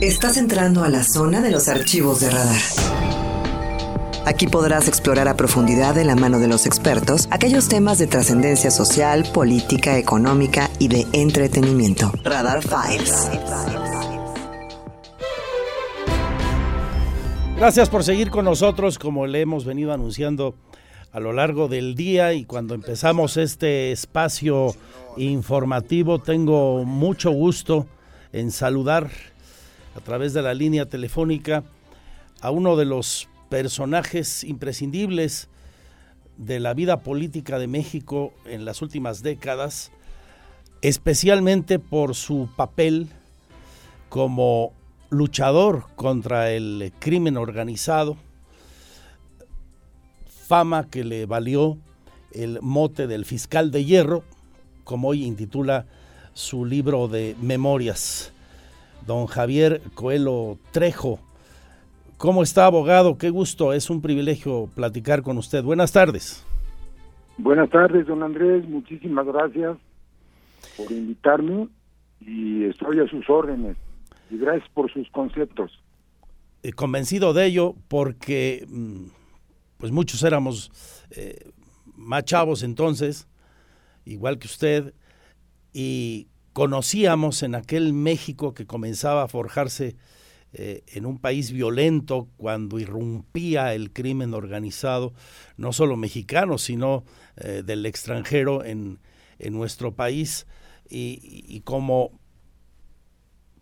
Estás entrando a la zona de los archivos de radar. Aquí podrás explorar a profundidad de la mano de los expertos aquellos temas de trascendencia social, política, económica y de entretenimiento. Radar Files. Gracias por seguir con nosotros como le hemos venido anunciando a lo largo del día y cuando empezamos este espacio informativo tengo mucho gusto en saludar a través de la línea telefónica a uno de los personajes imprescindibles de la vida política de México en las últimas décadas, especialmente por su papel como luchador contra el crimen organizado, fama que le valió el mote del fiscal de hierro, como hoy intitula su libro de memorias. Don Javier Coelho Trejo. ¿Cómo está, abogado? Qué gusto, es un privilegio platicar con usted. Buenas tardes. Buenas tardes, don Andrés. Muchísimas gracias por invitarme y estoy a sus órdenes. Y gracias por sus conceptos. Eh, convencido de ello porque mm, pues muchos éramos eh, más chavos entonces, igual que usted, y conocíamos en aquel México que comenzaba a forjarse eh, en un país violento cuando irrumpía el crimen organizado, no solo mexicano, sino eh, del extranjero en, nuestro país, y como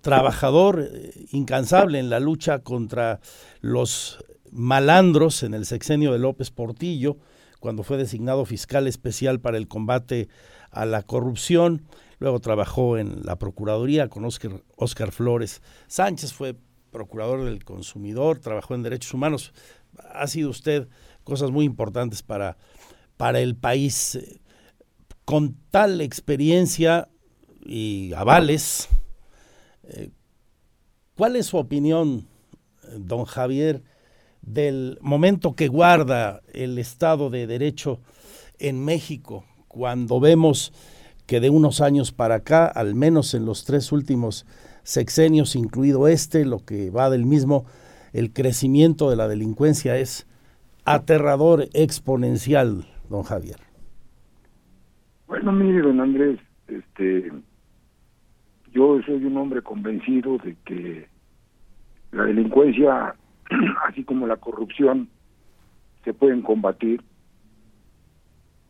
trabajador incansable en la lucha contra los malandros en el sexenio de López Portillo, cuando fue designado fiscal especial para el combate a la corrupción. Luego trabajó en la Procuraduría con Oscar, Flores. Sánchez fue procurador del consumidor, trabajó en derechos humanos. Ha sido usted cosas muy importantes para, para el país. Con tal experiencia y avales, eh, ¿cuál es su opinión, don Javier, del momento que guarda el Estado de Derecho en México, cuando vemos que de unos años para acá, al menos en los tres últimos sexenios, incluido este, lo que va del mismo, el crecimiento de la delincuencia es aterrador, exponencial, don Javier. Bueno, mire, don Andrés, este, yo soy un hombre convencido de que la delincuencia así como la corrupción, se pueden combatir.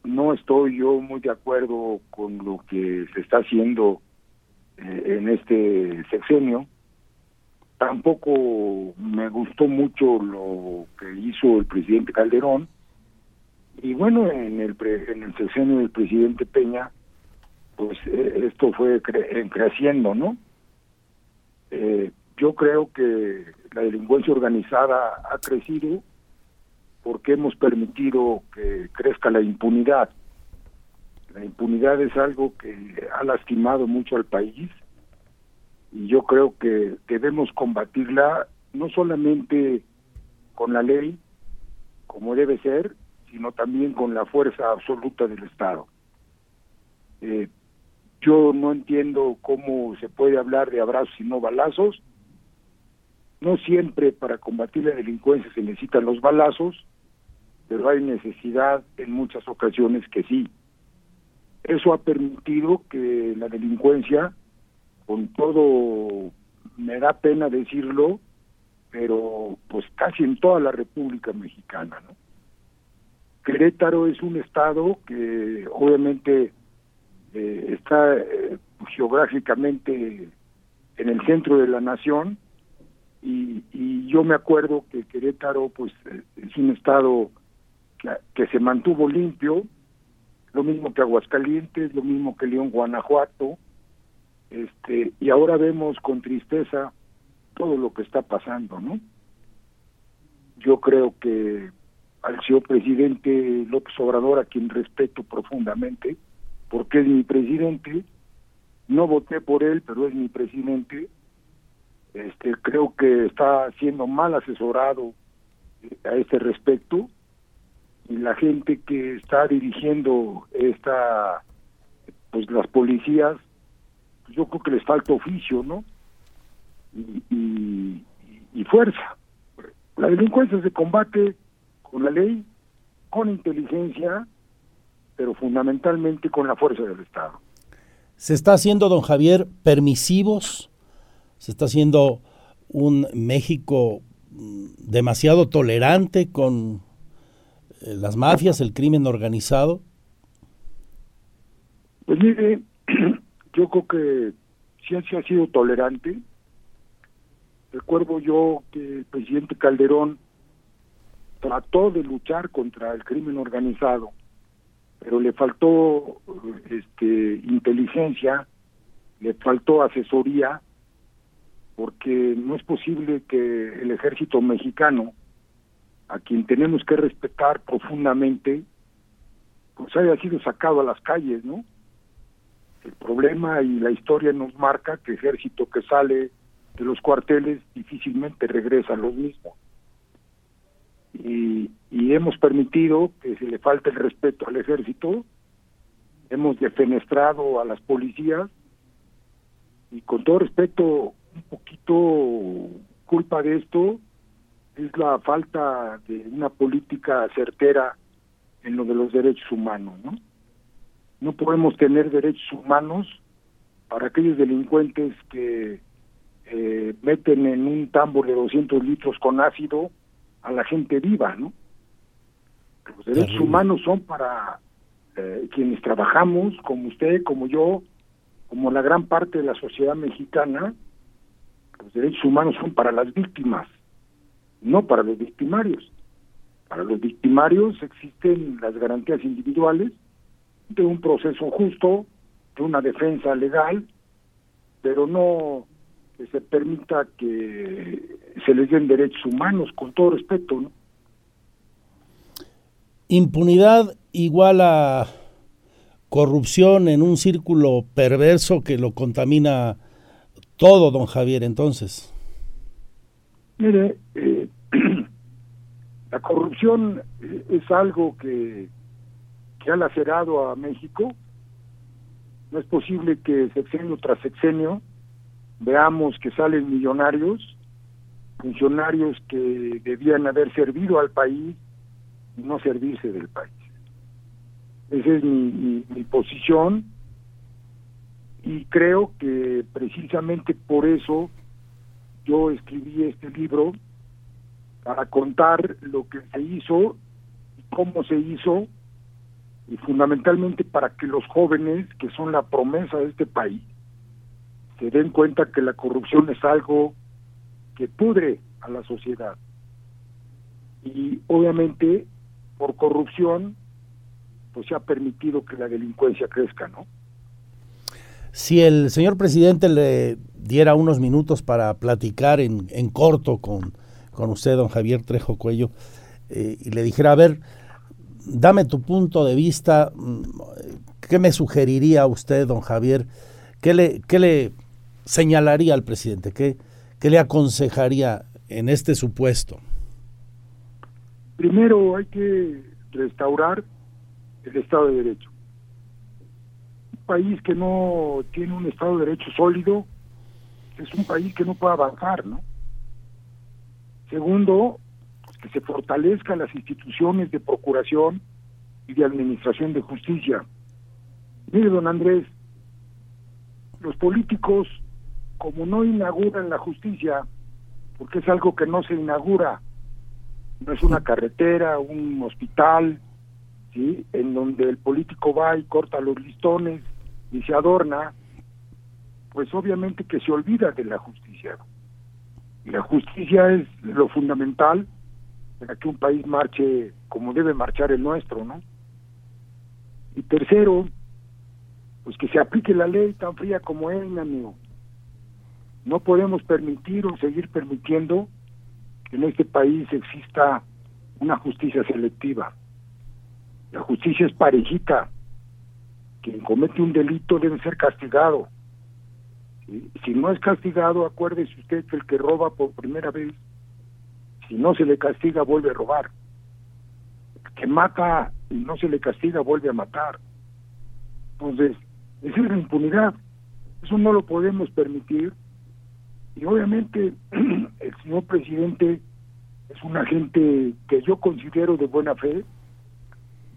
No estoy yo muy de acuerdo con lo que se está haciendo eh, en este sexenio. Tampoco me gustó mucho lo que hizo el presidente Calderón. Y bueno, en el, en el sexenio del presidente Peña, pues eh, esto fue creciendo, ¿no? Eh, yo creo que la delincuencia organizada ha crecido porque hemos permitido que crezca la impunidad. La impunidad es algo que ha lastimado mucho al país y yo creo que debemos combatirla no solamente con la ley, como debe ser, sino también con la fuerza absoluta del Estado. Eh, yo no entiendo cómo se puede hablar de abrazos y no balazos, no siempre para combatir la delincuencia se necesitan los balazos, pero hay necesidad en muchas ocasiones que sí. Eso ha permitido que la delincuencia, con todo, me da pena decirlo, pero pues casi en toda la República Mexicana, ¿no? Querétaro es un estado que obviamente eh, está eh, geográficamente en el centro de la nación, y, y yo me acuerdo que Querétaro pues eh, es un estado que, se mantuvo limpio, lo mismo que Aguascalientes, lo mismo que León, Guanajuato, este, y ahora vemos con tristeza todo lo que está pasando, ¿no? Yo creo que al señor presidente López Obrador, a quien respeto profundamente, porque es mi presidente, no voté por él, pero es mi presidente, este, creo que está siendo mal asesorado eh, a este respecto y la gente que está dirigiendo esta pues las policías pues yo creo que les falta oficio no y, fuerza. La delincuencia se combate con la ley, con inteligencia, pero fundamentalmente con la fuerza del Estado. ¿Se está haciendo, don Javier, permisivos? ¿Se está haciendo un México mm, demasiado tolerante con eh, las mafias, el crimen organizado? Pues mire, yo creo que sí ha sido tolerante. Recuerdo yo que el presidente Calderón trató de luchar contra el crimen organizado, pero le faltó este inteligencia, le faltó asesoría, porque no es posible que el ejército mexicano, a quien tenemos que respetar profundamente, pues haya sido sacado a las calles, ¿no? El problema y la historia nos marca que ejército que sale de los cuarteles difícilmente regresa a los mismos. Y, y hemos permitido que se le falte el respeto al ejército, hemos defenestrado a las policías y con todo respeto, un poquito culpa de esto es la falta de una política certera en lo de los derechos humanos, ¿no? No podemos tener derechos humanos para aquellos delincuentes que eh, meten en un tambor de 200 litros con ácido a la gente viva, ¿no? Los derechos humanos son para eh, quienes trabajamos, como usted, como yo, como la gran parte de la sociedad mexicana. Los derechos humanos son para las víctimas, no para los victimarios. Para los victimarios existen las garantías individuales de un proceso justo, de una defensa legal, pero no que se permita que se les den derechos humanos, con todo respeto. ¿no? Impunidad igual a corrupción en un círculo perverso que lo contamina todo, don Javier, entonces. Mire, eh, la corrupción es algo que que ha lacerado a México. No es posible que sexenio tras sexenio veamos que salen millonarios, funcionarios que debían haber servido al país y no servirse del país. Esa es mi, mi posición y creo que precisamente por eso yo escribí este libro para contar lo que se hizo y cómo se hizo y fundamentalmente para que los jóvenes, que son la promesa de este país, se den cuenta que la corrupción es algo que pudre a la sociedad. Y obviamente por corrupción pues se ha permitido que la delincuencia crezca, ¿no? Si el señor presidente le diera unos minutos para platicar en, en corto con, con usted, don Javier Trejo Cuello, eh, y le dijera, a ver, dame tu punto de vista. Mm, ¿Qué me sugeriría usted, don Javier? ¿Qué le, qué le señalaría al presidente? ¿Qué, ¿Qué le aconsejaría en este supuesto? Primero hay que restaurar el Estado de Derecho. País que no tiene un Estado de Derecho sólido es un país que no puede avanzar, ¿no? Segundo, que se fortalezcan las instituciones de procuración y de administración de justicia. Mire, don Andrés, los políticos, como no inauguran la justicia, porque es algo que no se inaugura, no es una carretera, un hospital, ¿sí? en donde el político va y corta los listones y se adorna, pues obviamente que se olvida de la justicia. Y la justicia es lo fundamental para que un país marche como debe marchar el nuestro, ¿no? Y tercero, pues que se aplique la ley tan fría como es, amigo. No podemos permitir o seguir permitiendo que en este país exista una justicia selectiva. La justicia es parejita. Quien comete un delito debe ser castigado. Si no es castigado, acuérdese usted que el que roba por primera vez si no se le castiga vuelve a robar. Que mata y no se le castiga vuelve a matar. Entonces, es la impunidad. Eso no lo podemos permitir Y obviamente el señor presidente es una gente que yo considero de buena fe.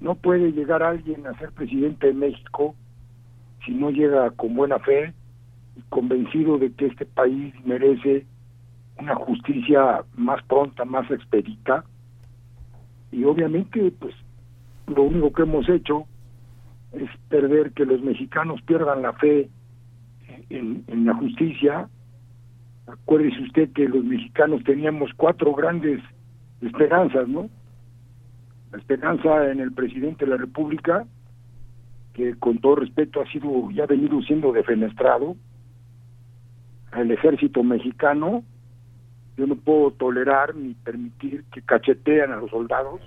No puede llegar alguien a ser presidente de México si no llega con buena fe y convencido de que este país merece una justicia más pronta, más expedita. Y obviamente, pues, lo único que hemos hecho es perder que los mexicanos pierdan la fe en, en la justicia. Acuérdese usted que los mexicanos teníamos cuatro grandes esperanzas, ¿no? La esperanza en el presidente de la República, que con todo respeto ha sido ya ha venido siendo defenestrado, el ejército mexicano, yo no puedo tolerar ni permitir que cachetean a los soldados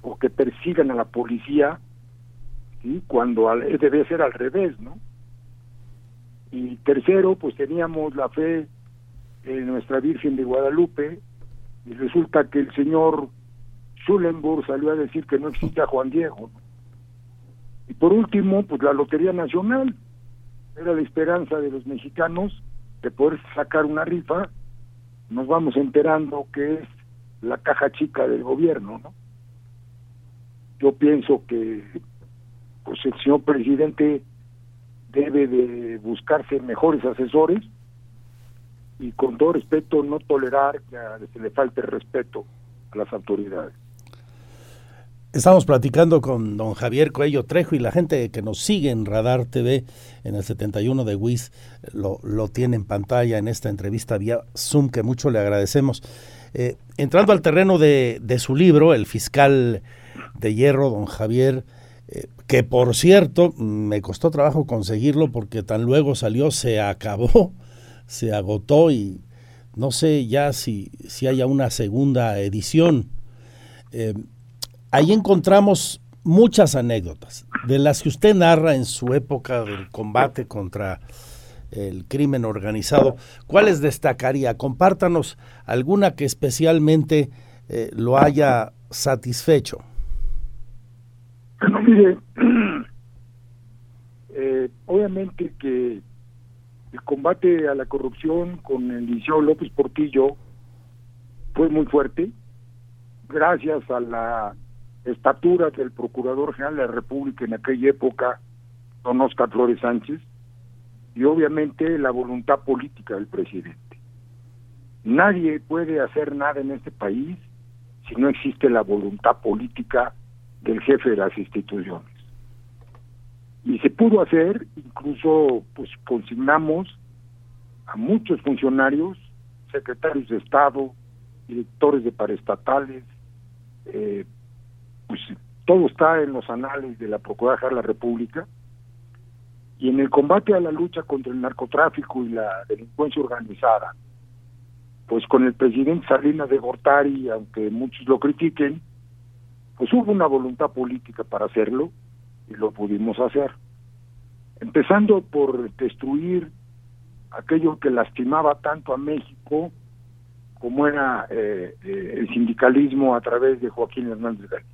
o que persigan a la policía ¿sí? cuando debe ser al revés, ¿no? Y tercero, pues teníamos la fe en nuestra Virgen de Guadalupe y resulta que el señor Schulenburg salió a decir que no existía Juan Diego. Y por último, pues la Lotería Nacional era la esperanza de los mexicanos de poder sacar una rifa, nos vamos enterando que es la caja chica del gobierno, ¿no? Yo pienso que pues el señor presidente debe de buscarse mejores asesores y con todo respeto no tolerar que se le falte respeto a las autoridades. Estamos platicando con don Javier Coello Trejo y la gente que nos sigue en Radar TV en el 71 de WIS lo, lo tiene en pantalla en esta entrevista vía Zoom que mucho le agradecemos. Eh, entrando al terreno de, de, su libro, El fiscal de hierro, don Javier, eh, que por cierto me costó trabajo conseguirlo porque tan luego salió, se acabó, se agotó y no sé ya si, si haya una segunda edición. Eh, ahí encontramos muchas anécdotas, de las que usted narra en su época del combate contra el crimen organizado. ¿Cuáles destacaría? Compártanos alguna que especialmente eh, lo haya satisfecho. Bueno, mire, eh, obviamente que el combate a la corrupción con el liceo López Portillo fue muy fuerte, gracias a la estatura del Procurador General de la República en aquella época, don Oscar Flores Sánchez, y obviamente la voluntad política del presidente. Nadie puede hacer nada en este país si no existe la voluntad política del jefe de las instituciones. Y se pudo hacer, incluso pues consignamos a muchos funcionarios, secretarios de Estado, directores de paraestatales, eh, pues todo está en los anales de la Procuraduría de la República y en el combate a la lucha contra el narcotráfico y la delincuencia organizada, pues con el presidente Salinas de Gortari, aunque muchos lo critiquen, pues hubo una voluntad política para hacerlo y lo pudimos hacer. Empezando por destruir aquello que lastimaba tanto a México como era eh, eh, el sindicalismo a través de Joaquín Hernández Galicia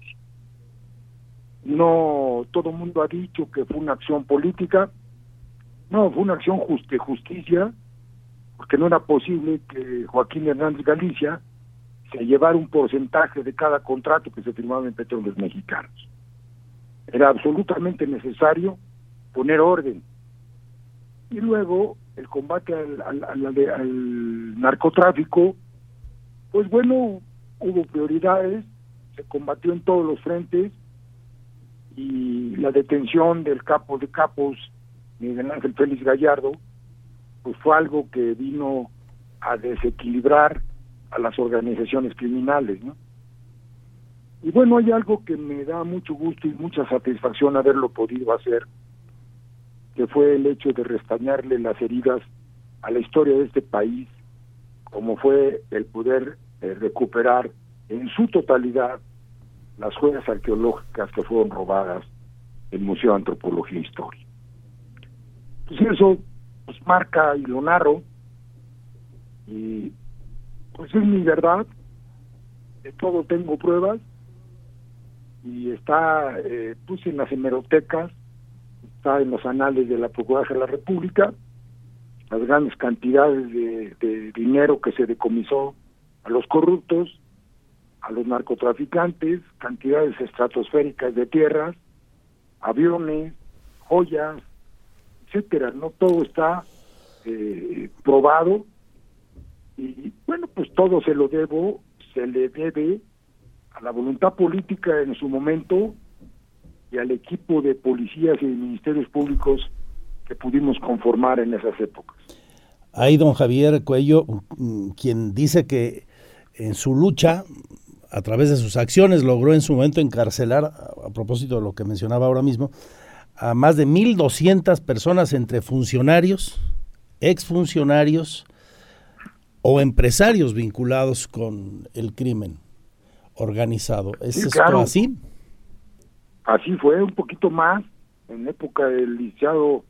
no todo el mundo ha dicho que fue una acción política, no, fue una acción de justicia, porque no era posible que Joaquín Hernández Galicia se llevara un porcentaje de cada contrato que se firmaba en petróleos mexicanos. Era absolutamente necesario poner orden. Y luego el combate al, al narcotráfico, pues bueno, hubo prioridades, se combatió en todos los frentes, y la detención del capo de capos, Miguel Ángel Félix Gallardo, pues fue algo que vino a desequilibrar a las organizaciones criminales, ¿no? Y bueno, hay algo que me da mucho gusto y mucha satisfacción haberlo podido hacer, que fue el hecho de restañarle las heridas a la historia de este país, como fue el poder eh, recuperar en su totalidad las joyas arqueológicas que fueron robadas el Museo de Antropología e Historia. Pues eso pues marca y lo narro. Y pues es mi verdad, de todo tengo pruebas. Y está eh, pues en las hemerotecas, está en los anales de la Procuraduría de la República las grandes cantidades de, dinero que se decomisó a los corruptos, a los narcotraficantes, cantidades estratosféricas de tierras, aviones, joyas, etcétera. No todo está eh, probado y bueno, pues todo se lo debo, se le debe a la voluntad política en su momento y al equipo de policías y ministerios públicos que pudimos conformar en esas épocas. Hay don Javier Cuello, mm, quien dice que en su lucha, a través de sus acciones, logró en su momento encarcelar, a, propósito de lo que mencionaba ahora mismo, a más de 1.200 personas entre funcionarios, exfuncionarios o empresarios vinculados con el crimen organizado. ¿Es esto así? Así fue, un poquito más, en época del licenciado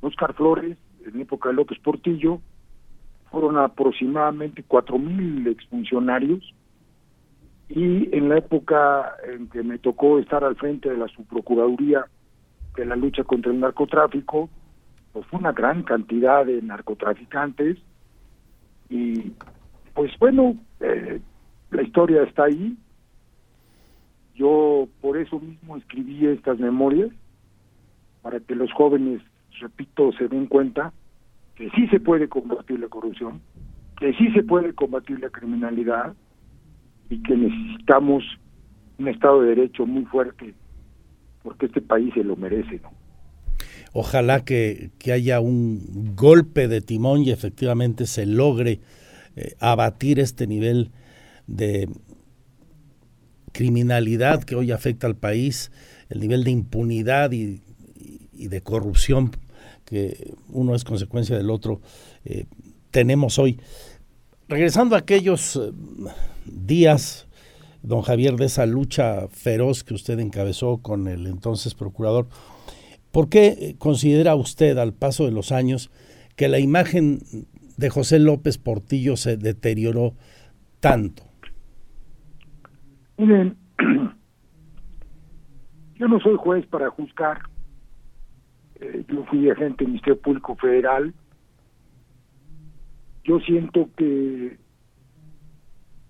Oscar Flores, en época de López Portillo, fueron aproximadamente cuatro mil exfuncionarios y en la época en que me tocó estar al frente de la subprocuraduría de la lucha contra el narcotráfico, pues fue una gran cantidad de narcotraficantes y pues bueno, eh, la historia está ahí. Yo por eso mismo escribí estas memorias, para que los jóvenes, repito, se den cuenta que sí se puede combatir la corrupción, que sí se puede combatir la criminalidad y que necesitamos un Estado de Derecho muy fuerte, porque este país se lo merece. Ojalá que, haya un golpe de timón y efectivamente se logre eh, abatir este nivel de criminalidad que hoy afecta al país, el nivel de impunidad y, de corrupción que uno es consecuencia del otro, eh, tenemos hoy. Regresando a aquellos eh, días, don Javier, de esa lucha feroz que usted encabezó con el entonces procurador, ¿por qué considera usted al paso de los años que la imagen de José López Portillo se deterioró tanto? Miren, yo no soy juez para juzgar. Eh, yo fui agente del Ministerio Público Federal. Yo siento que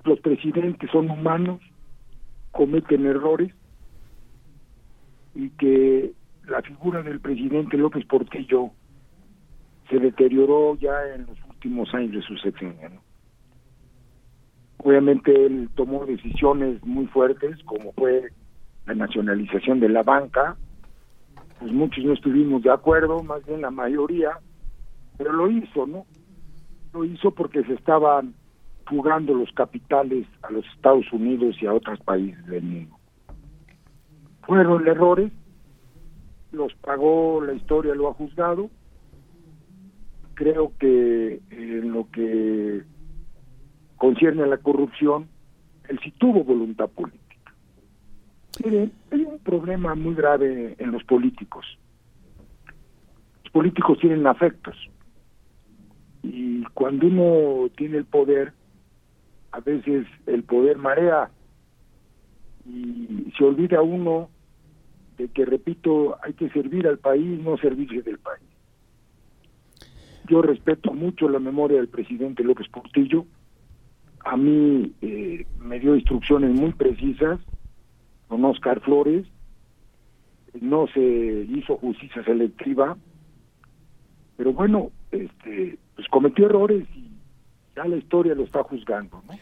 los presidentes son humanos, cometen errores y que la figura del presidente López Portillo se deterioró ya en los últimos años de su sexenio. Obviamente él tomó decisiones muy fuertes, como fue la nacionalización de la banca, pues muchos no estuvimos de acuerdo, más bien la mayoría, pero lo hizo, ¿no? Lo hizo porque se estaban fugando los capitales a los Estados Unidos y a otros países del mundo. Fueron errores, los pagó, la historia lo ha juzgado. Creo que en lo que concierne a la corrupción, él sí tuvo voluntad política. Mire, hay un problema muy grave en los políticos. Los políticos tienen afectos. Y cuando uno tiene el poder, a veces el poder marea y se olvida uno de que, repito, hay que servir al país, no servirse del país. Yo respeto mucho la memoria del presidente López Portillo. A mí eh, me dio instrucciones muy precisas con Oscar Flores. No se hizo justicia selectiva. Pero bueno, este, pues cometió errores y ya la historia lo está juzgando. ¿no?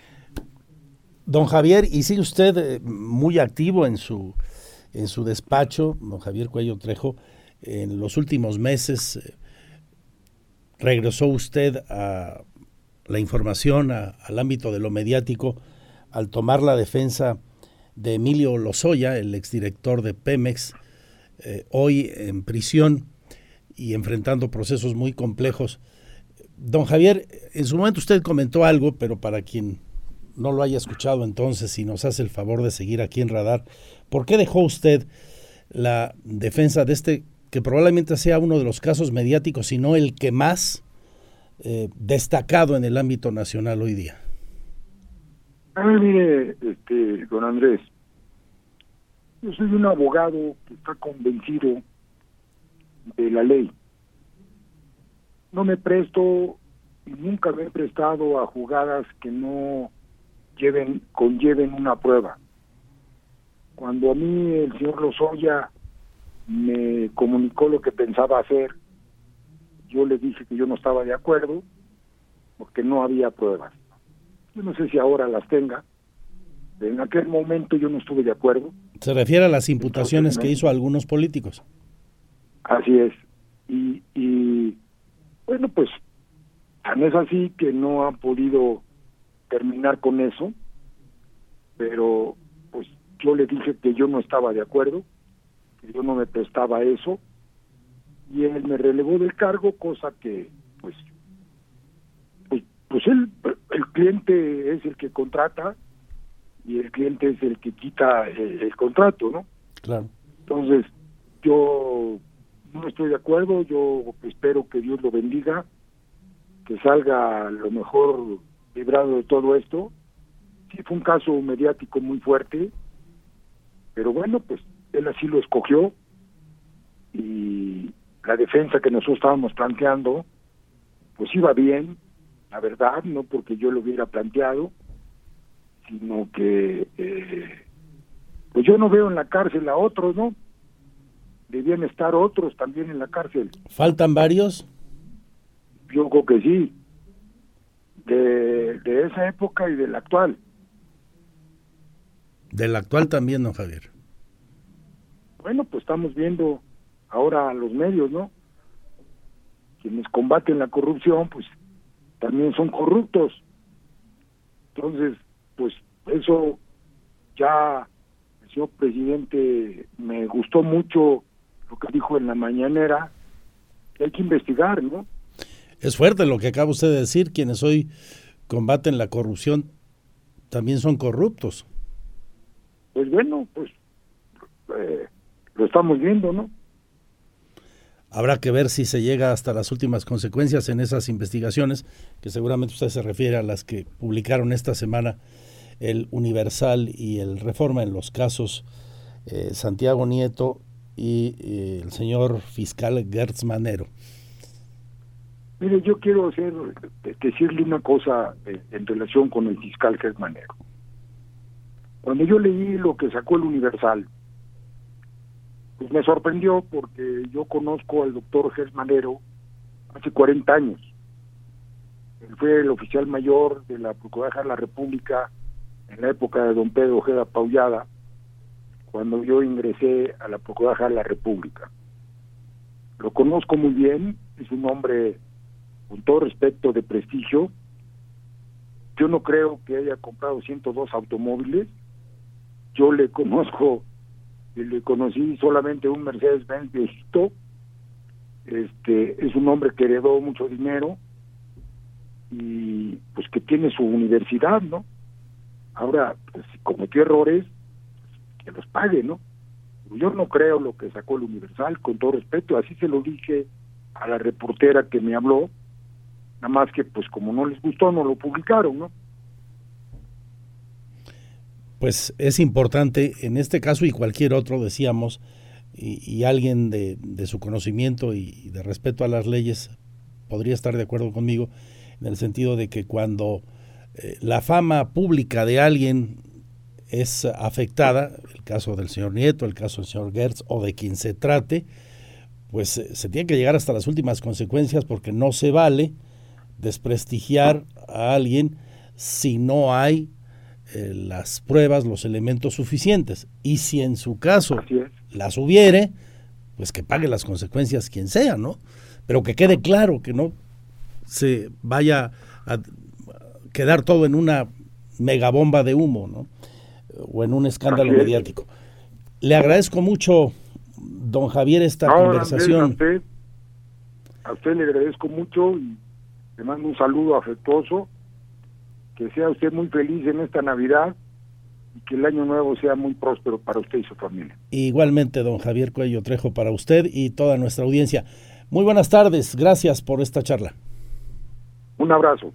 Don Javier, y sigue usted eh, muy activo en su, en su despacho, don Javier Cuello Trejo, en los últimos meses eh, regresó usted a la información, al ámbito de lo mediático, al tomar la defensa de Emilio Lozoya, el exdirector de Pemex, eh, hoy en prisión y enfrentando procesos muy complejos. Don Javier, en su momento usted comentó algo, pero para quien no lo haya escuchado entonces y nos hace el favor de seguir aquí en Radar, ¿por qué dejó usted la defensa de este, que probablemente sea uno de los casos mediáticos, si no el que más eh, destacado en el ámbito nacional hoy día? A ver, mire, este, don Andrés, yo soy un abogado que está convencido de la ley no me presto y nunca me he prestado a jugadas que no lleven conlleven una prueba. Cuando a mí el señor Lozoya me comunicó lo que pensaba hacer, yo le dije que yo no estaba de acuerdo porque no había pruebas. Yo no sé si ahora las tenga. En aquel momento yo no estuve de acuerdo. Se refiere a las imputaciones que hizo a algunos políticos. Así es. Y, y bueno, pues tan es así que no han podido terminar con eso, pero pues yo le dije que yo no estaba de acuerdo, que yo no me prestaba a eso, y él me relevó del cargo, cosa que pues pues, pues él, el cliente es el que contrata y el cliente es el que quita el, el contrato, ¿no? Claro. Entonces, yo no estoy de acuerdo, yo espero que Dios lo bendiga, que salga lo mejor librado de todo esto. Sí, fue un caso mediático muy fuerte, pero bueno, pues él así lo escogió y la defensa que nosotros estábamos planteando, pues iba bien, la verdad, no porque yo lo hubiera planteado, sino que eh, pues yo no veo en la cárcel a otros, ¿no? Debían estar otros también en la cárcel. ¿Faltan varios? Yo creo que sí, de, de esa época y de la actual. Del actual también, don Javier. Bueno, pues estamos viendo ahora los medios, ¿no? Quienes combaten la corrupción, pues también son corruptos. Entonces, pues eso ya señor presidente me gustó mucho lo que dijo en la mañanera, que hay que investigar, ¿no? Es fuerte lo que acaba usted de decir, quienes hoy combaten la corrupción también son corruptos. Pues bueno, pues eh, lo estamos viendo, ¿no? Habrá que ver si se llega hasta las últimas consecuencias en esas investigaciones, que seguramente usted se refiere a las que publicaron esta semana el Universal y el Reforma en los casos eh, Santiago Nieto y el señor fiscal Gertz Manero. Mire, yo quiero hacer, decirle una cosa eh, en relación con el fiscal Gertz Manero. Cuando yo leí lo que sacó el Universal, pues me sorprendió porque yo conozco al doctor Gertz Manero hace 40 años. Él fue el oficial mayor de la Procuraduría de la República en la época de don Pedro Ojeda Paullada cuando yo ingresé a la Procuraduría de la República. Lo conozco muy bien, es un hombre con todo respeto de prestigio. Yo no creo que haya comprado 102 automóviles. Yo le conozco, le conocí solamente un Mercedes-Benz viejito. Este, es un hombre que heredó mucho dinero y pues que tiene su universidad, ¿no? Ahora, pues, cometió errores, que los pague, ¿no? Yo no creo lo que sacó el Universal, con todo respeto, así se lo dije a la reportera que me habló, nada más que pues como no les gustó no lo publicaron, ¿no? Pues es importante en este caso y cualquier otro, decíamos, y, alguien de, su conocimiento y de respeto a las leyes podría estar de acuerdo conmigo en el sentido de que cuando eh, la fama pública de alguien es afectada, el caso del señor Nieto, el caso del señor Gertz o de quien se trate, pues eh, se tiene que llegar hasta las últimas consecuencias porque no se vale desprestigiar a alguien si no hay eh, las pruebas, los elementos suficientes. Y si en su caso las hubiere, pues que pague las consecuencias quien sea, ¿no? Pero que quede claro que no se vaya a quedar todo en una megabomba de humo, ¿no? O en un escándalo mediático. Le agradezco mucho, don Javier, esta conversación. a, usted, a usted le agradezco mucho y le mando un saludo afectuoso. Que sea usted muy feliz en esta Navidad y que el año nuevo sea muy próspero para usted y su familia. Igualmente, don Javier Cuello Trejo, para usted y toda nuestra audiencia. Muy buenas tardes, gracias por esta charla. Un abrazo.